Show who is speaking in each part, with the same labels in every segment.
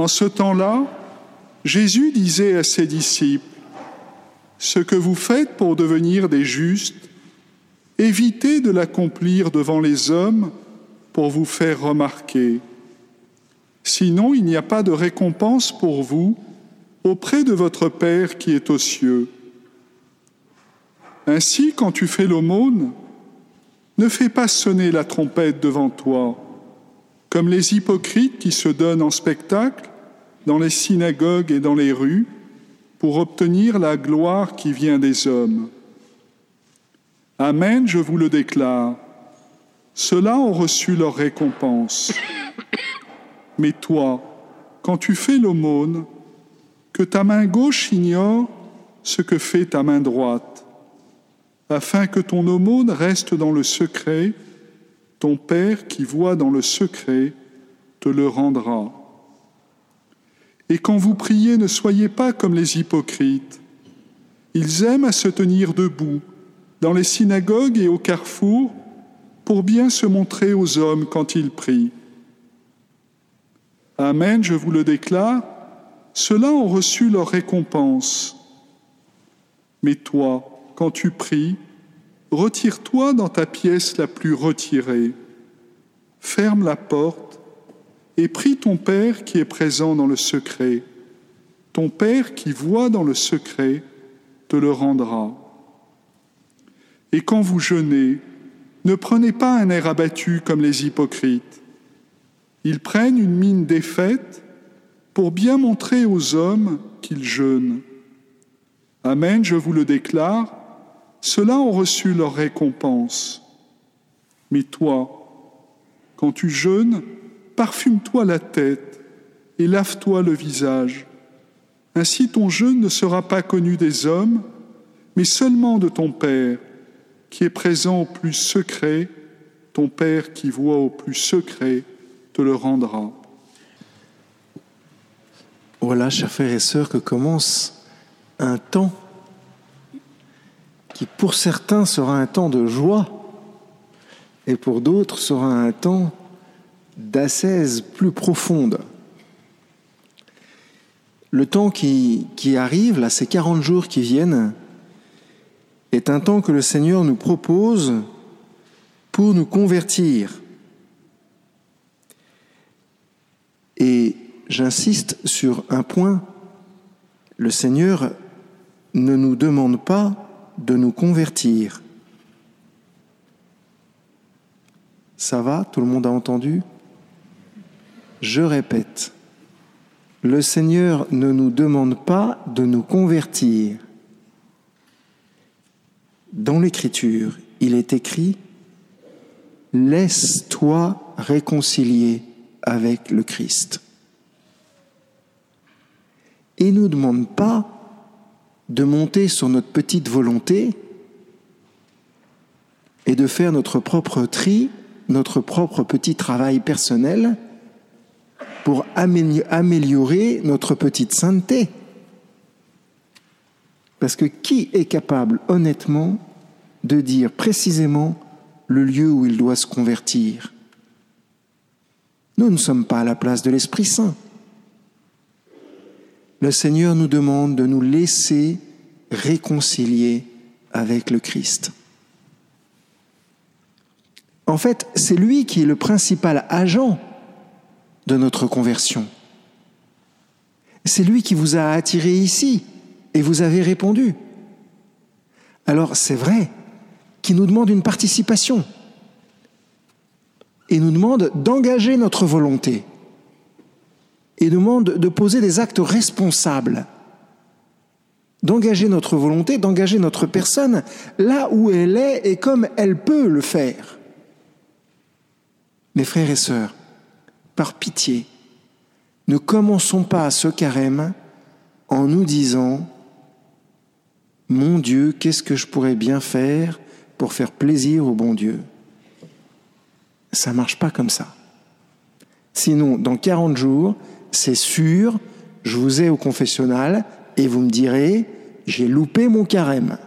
Speaker 1: En ce temps-là, Jésus disait à ses disciples, Ce que vous faites pour devenir des justes, évitez de l'accomplir devant les hommes pour vous faire remarquer. Sinon, il n'y a pas de récompense pour vous auprès de votre Père qui est aux cieux. Ainsi, quand tu fais l'aumône, ne fais pas sonner la trompette devant toi, comme les hypocrites qui se donnent en spectacle dans les synagogues et dans les rues pour obtenir la gloire qui vient des hommes. Amen, je vous le déclare, ceux-là ont reçu leur récompense. Mais toi, quand tu fais l'aumône, que ta main gauche ignore ce que fait ta main droite, afin que ton aumône reste dans le secret, ton Père qui voit dans le secret te le rendra. Et quand vous priez, ne soyez pas comme les hypocrites. Ils aiment à se tenir debout dans les synagogues et au carrefour pour bien se montrer aux hommes quand ils prient. Amen, je vous le déclare, ceux-là ont reçu leur récompense. Mais toi, quand tu pries, retire-toi dans ta pièce la plus retirée, ferme la porte et prie ton Père qui est présent dans le secret. Ton Père qui voit dans le secret te le rendra. Et quand vous jeûnez, ne prenez pas un air abattu comme les hypocrites. Ils prennent une mine défaite pour bien montrer aux hommes qu'ils jeûnent. Amen, je vous le déclare, ceux-là ont reçu leur récompense. Mais toi, quand tu jeûnes, parfume-toi la tête et lave-toi le visage. Ainsi ton jeûne ne sera pas connu des hommes, mais seulement de ton Père qui est présent au plus secret, ton Père qui voit au plus secret te le rendra.
Speaker 2: Voilà, chers frères et sœurs, que commence un temps qui pour certains sera un temps de joie et pour d'autres sera un temps d'assaise plus profonde. Le temps qui, qui arrive, là, ces 40 jours qui viennent, est un temps que le Seigneur nous propose pour nous convertir. Et j'insiste sur un point, le Seigneur ne nous demande pas de nous convertir. Ça va? Tout le monde a entendu? Je répète, le Seigneur ne nous demande pas de nous convertir. Dans l'Écriture, il est écrit Laisse-toi réconcilier avec le Christ. Il ne nous demande pas de monter sur notre petite volonté et de faire notre propre tri, notre propre petit travail personnel pour améliorer notre petite sainteté. Parce que qui est capable honnêtement de dire précisément le lieu où il doit se convertir? Nous ne sommes pas à la place de l'Esprit Saint. Le Seigneur nous demande de nous laisser réconcilier avec le Christ. En fait, c'est lui qui est le principal agent de notre conversion. C'est lui qui vous a attiré ici et vous avez répondu. Alors c'est vrai qu'il nous demande une participation et nous demande d'engager notre volonté et demande de poser des actes responsables, d'engager notre volonté, d'engager notre personne là où elle est et comme elle peut le faire. Mes frères et sœurs, par pitié, ne commençons pas ce carême en nous disant mon Dieu, qu'est-ce que je pourrais bien faire pour faire plaisir au bon Dieu? Ça ne marche pas comme ça. Sinon, dans 40 jours, c'est sûr, je vous ai au confessionnal et vous me direz, j'ai loupé mon carême.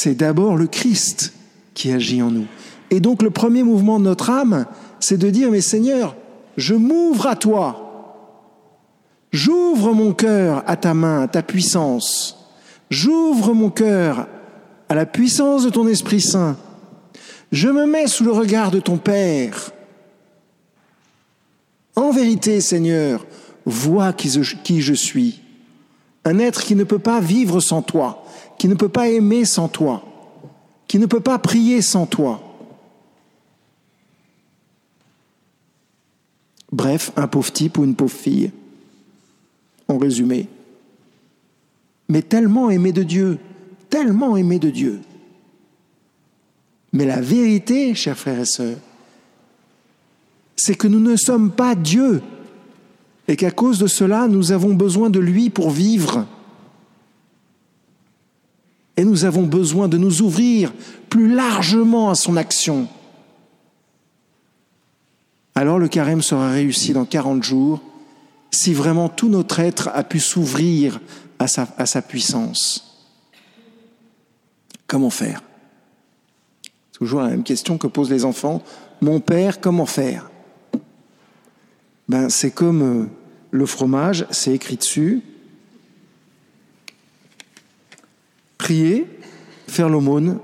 Speaker 2: C'est d'abord le Christ qui agit en nous. Et donc le premier mouvement de notre âme, c'est de dire, mais Seigneur, je m'ouvre à toi. J'ouvre mon cœur à ta main, à ta puissance. J'ouvre mon cœur à la puissance de ton Esprit Saint. Je me mets sous le regard de ton Père. En vérité, Seigneur, vois qui je, suis. Un être qui ne peut pas vivre sans toi, qui ne peut pas aimer sans toi, qui ne peut pas prier sans toi. Bref, un pauvre type ou une pauvre fille, en résumé. Mais tellement aimé de Dieu, tellement aimé de Dieu. Mais la vérité, chers frères et sœurs, c'est que nous ne sommes pas Dieu et qu'à cause de cela, nous avons besoin de lui pour vivre. Et nous avons besoin de nous ouvrir plus largement à son action. Alors le carême sera réussi dans 40 jours si vraiment tout notre être a pu s'ouvrir à sa, puissance. Comment faire? Toujours la même question que posent les enfants. Mon père, comment faire? Ben, C'est comme euh, le fromage, c'est écrit dessus. Prier, faire l'aumône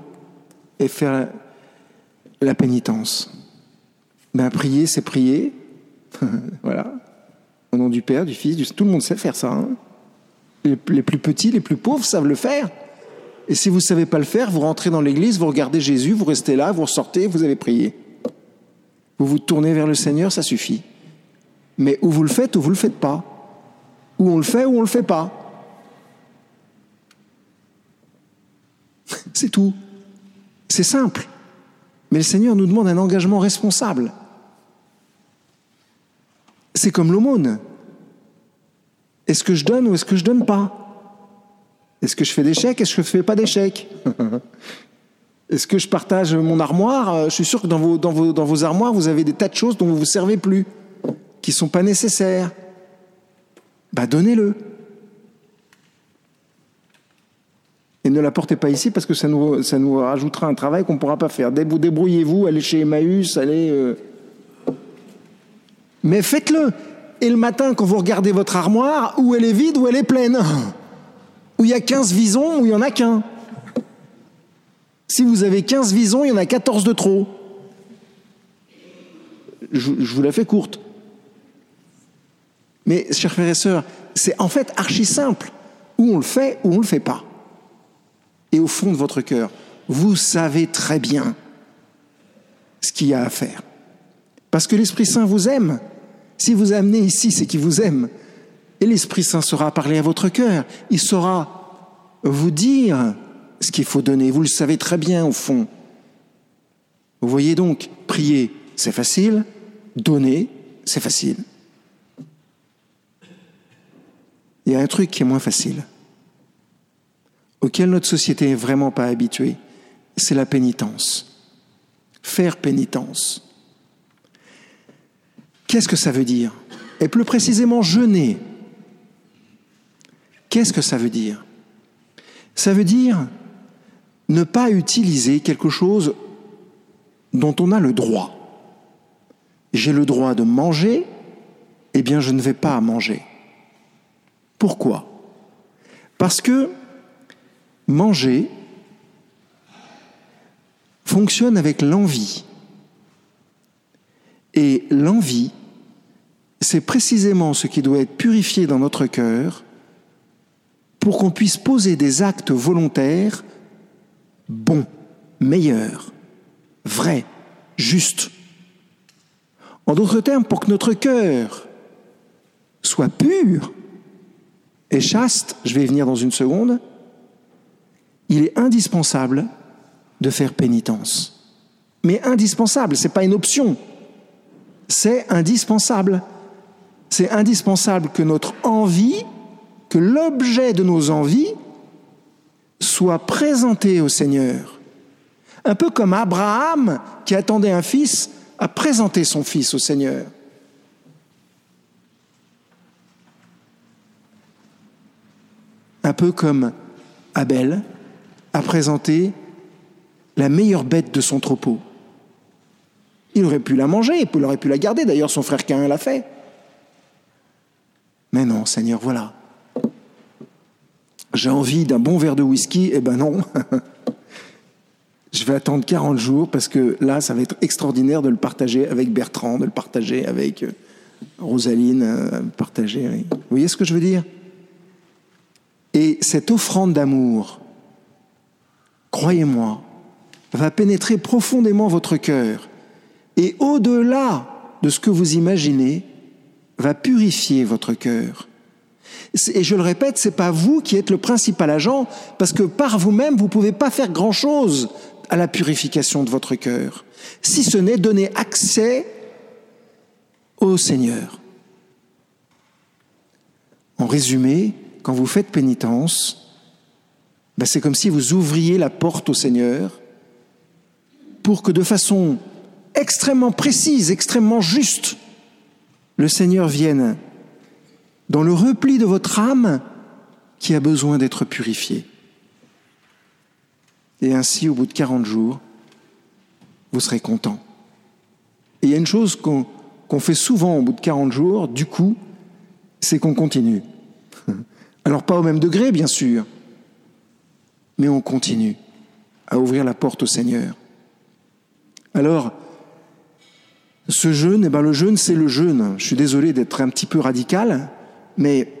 Speaker 2: et faire la pénitence. Ben, prier, c'est prier. voilà. Au nom du Père, du Fils, du... tout le monde sait faire ça. Hein. les, plus petits, les plus pauvres savent le faire. Et si vous ne savez pas le faire, vous rentrez dans l'église, vous regardez Jésus, vous restez là, vous ressortez, vous avez prié. Vous vous tournez vers le Seigneur, ça suffit. Mais ou vous le faites ou vous ne le faites pas. Ou on le fait ou on ne le fait pas. C'est tout. C'est simple. Mais le Seigneur nous demande un engagement responsable. C'est comme l'aumône. Est-ce que je donne ou est-ce que je donne pas? Est-ce que je fais des chèques? Est-ce que je ne fais pas des Est-ce que je partage mon armoire? Je suis sûr que dans vos armoires, vous avez des tas de choses dont vous ne vous servez plus qui ne sont pas nécessaires, bah donnez-le. Et ne l'apportez pas ici parce que ça nous, ça nous rajoutera un travail qu'on ne pourra pas faire. Débrouillez-vous, allez chez Emmaüs, allez. Euh. Mais faites-le. Et le matin, quand vous regardez votre armoire, où elle est vide, où elle est pleine. Où il y a 15 visons, où il n'y en a qu'un. Si vous avez 15 visons, il y en a 14 de trop. je vous la fais courte. Mais, chers frères et sœurs, c'est en fait archi simple. Ou on le fait ou on ne le fait pas. Et au fond de votre cœur, vous savez très bien ce qu'il y a à faire. Parce que l'Esprit Saint vous aime. Si vous amenez ici, c'est qu'il vous aime. Et l'Esprit Saint saura parler à votre cœur. Il saura vous dire ce qu'il faut donner. Vous le savez très bien au fond. Vous voyez donc, prier, c'est facile. Donner, c'est facile. il y a un truc qui est moins facile, auquel notre société n'est vraiment pas habituée, c'est la pénitence. Faire pénitence. Qu'est-ce que ça veut dire? Et plus précisément, jeûner. Qu'est-ce que ça veut dire? Ça veut dire ne pas utiliser quelque chose dont on a le droit. J'ai le droit de manger, eh bien je ne vais pas manger. Pourquoi? Parce que manger fonctionne avec l'envie. Et l'envie, c'est précisément ce qui doit être purifié dans notre cœur pour qu'on puisse poser des actes volontaires bons, meilleurs, vrais, justes. En d'autres termes, pour que notre cœur soit pur, et chaste, je vais y venir dans une seconde, il est indispensable de faire pénitence. Mais indispensable, ce n'est pas une option. C'est indispensable. C'est indispensable que notre envie, que l'objet de nos envies soit présenté au Seigneur. Un peu comme Abraham qui attendait un fils a présenté son fils au Seigneur. un peu comme Abel a présenté la meilleure bête de son troupeau. Il aurait pu la manger, il aurait pu la garder, d'ailleurs son frère Cain l'a fait. Mais non, Seigneur, voilà. J'ai envie d'un bon verre de whisky, eh ben non. Je vais attendre 40 jours parce que là, ça va être extraordinaire de le partager avec Bertrand, de le partager avec euh, Rosaline, euh, partager. Vous voyez ce que je veux dire? Et cette offrande d'amour, croyez-moi, va pénétrer profondément votre cœur et au-delà de ce que vous imaginez, va purifier votre cœur. Et je le répète, c'est pas vous qui êtes le principal agent, parce que par vous-même, vous pouvez pas faire grand-chose à la purification de votre cœur, si ce n'est donner accès au Seigneur. En résumé, quand vous faites pénitence, ben c'est comme si vous ouvriez la porte au Seigneur pour que de façon extrêmement précise, extrêmement juste, le Seigneur vienne dans le repli de votre âme qui a besoin d'être purifié. Et ainsi, au bout de 40 jours, vous serez content. Et il y a une chose qu'on fait souvent au bout de 40 jours, du coup, c'est qu'on continue. Alors pas au même degré, bien sûr, mais on continue à ouvrir la porte au Seigneur. Alors, ce jeûne, eh ben le jeûne, c'est le jeûne. Je suis désolé d'être un petit peu radical, mais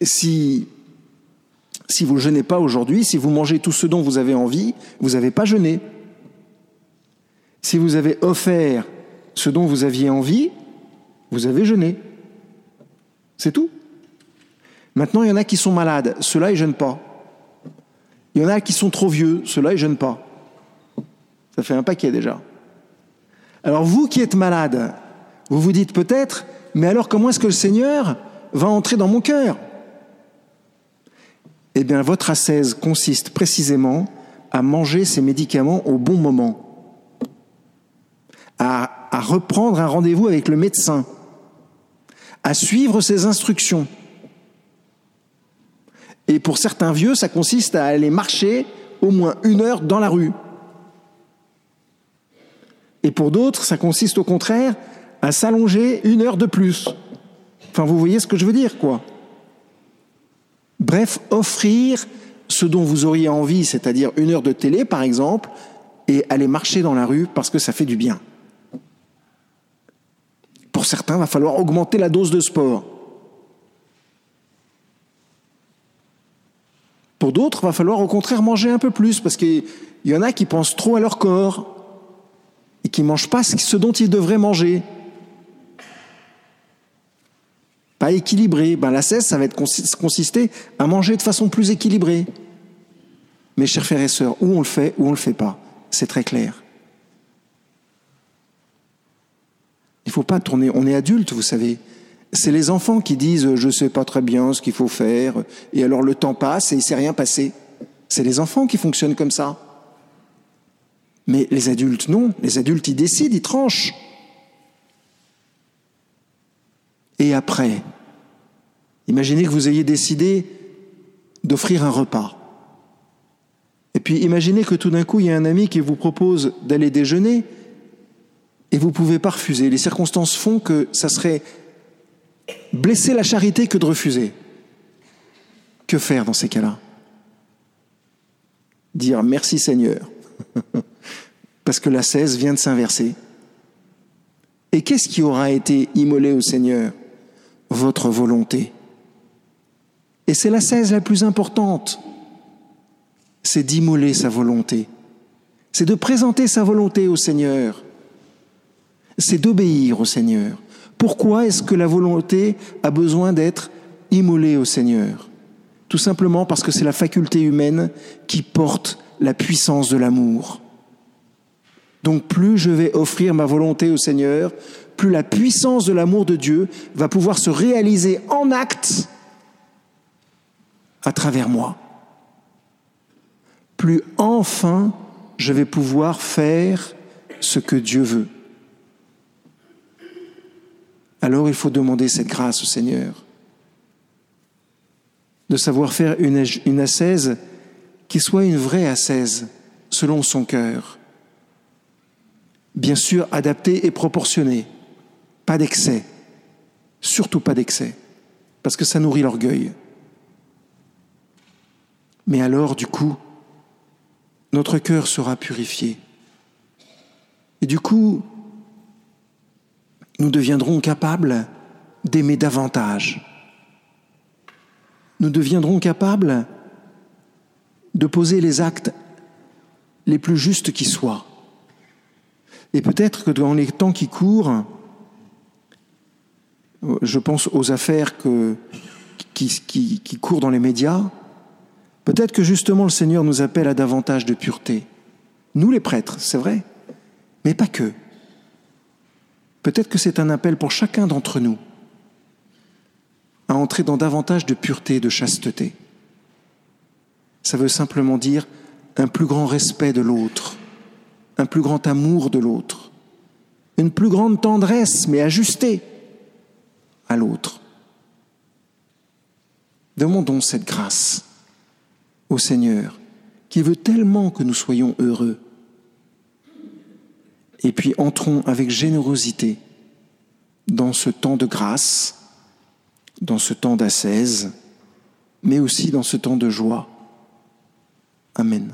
Speaker 2: si vous ne jeûnez pas aujourd'hui, si vous mangez tout ce dont vous avez envie, vous n'avez pas jeûné. Si vous avez offert ce dont vous aviez envie, vous avez jeûné. C'est tout. Maintenant, il y en a qui sont malades, ceux-là, ils jeûnent pas. Il y en a qui sont trop vieux, ceux-là, ils jeûnent pas. Ça fait un paquet déjà. Alors vous qui êtes malade, vous vous dites peut-être, mais alors comment est-ce que le Seigneur va entrer dans mon cœur? Eh bien, votre ascèse consiste précisément à manger ces médicaments au bon moment, à, à reprendre un rendez-vous avec le médecin, à suivre ses instructions. Et pour certains vieux, ça consiste à aller marcher au moins une heure dans la rue. Et pour d'autres, ça consiste au contraire à s'allonger une heure de plus. Enfin, vous voyez ce que je veux dire, quoi. Bref, offrir ce dont vous auriez envie, c'est-à-dire une heure de télé par exemple, et aller marcher dans la rue parce que ça fait du bien. Pour certains, il va falloir augmenter la dose de sport. Pour d'autres, il va falloir au contraire manger un peu plus parce qu'il y en a qui pensent trop à leur corps et qui ne mangent pas ce dont ils devraient manger pas équilibré. Ben, la cesse, ça va être consister à manger de façon plus équilibrée. Mes chers frères et sœurs, où on le fait, ou on ne le fait pas. C'est très clair. Il ne faut pas tourner. On est adulte, vous savez. C'est les enfants qui disent je sais pas très bien ce qu'il faut faire, et alors le temps passe et il s'est rien passé. C'est les enfants qui fonctionnent comme ça. Mais les adultes, non. Les adultes, ils décident, ils tranchent. Et après, imaginez que vous ayez décidé d'offrir un repas. Et puis imaginez que tout d'un coup, il y a un ami qui vous propose d'aller déjeuner et vous pouvez pas refuser. Les circonstances font que ça serait blesser la charité que de refuser. Que faire dans ces cas-là? Dire merci Seigneur, parce que la cesse vient de s'inverser. Et qu'est-ce qui aura été immolé au Seigneur? Votre volonté. Et c'est la 16 la plus importante. C'est d'immoler sa volonté. C'est de présenter sa volonté au Seigneur. C'est d'obéir au Seigneur. Pourquoi est-ce que la volonté a besoin d'être immolée au Seigneur? Tout simplement parce que c'est la faculté humaine qui porte la puissance de l'amour. Donc plus je vais offrir ma volonté au Seigneur, plus la puissance de l'amour de Dieu va pouvoir se réaliser en acte à travers moi. Plus enfin je vais pouvoir faire ce que Dieu veut. Alors il faut demander cette grâce au Seigneur, de savoir faire une, une qui soit une vraie ascèse, selon son cœur. Bien sûr, adapté et proportionné, pas d'excès, surtout pas d'excès, parce que ça nourrit l'orgueil. Mais alors, du coup, notre cœur sera purifié. Et du coup, nous deviendrons capables d'aimer davantage. Nous deviendrons capables de poser les actes les plus justes qui soient. Et peut-être que dans les temps qui courent, je pense aux affaires qui courent dans les médias, peut-être que justement le Seigneur nous appelle à davantage de pureté. Nous les prêtres, c'est vrai, mais pas que. Peut-être que c'est un appel pour chacun d'entre nous à entrer dans davantage de pureté, de chasteté. Ça veut simplement dire un plus grand respect de l'autre, un plus grand amour de l'autre, une plus grande tendresse, mais ajustée à l'autre. Demandons cette grâce au Seigneur, qui veut tellement que nous soyons heureux. Et puis entrons avec générosité dans ce temps de grâce, dans ce temps d'assaise, mais aussi dans ce temps de joie. Amen.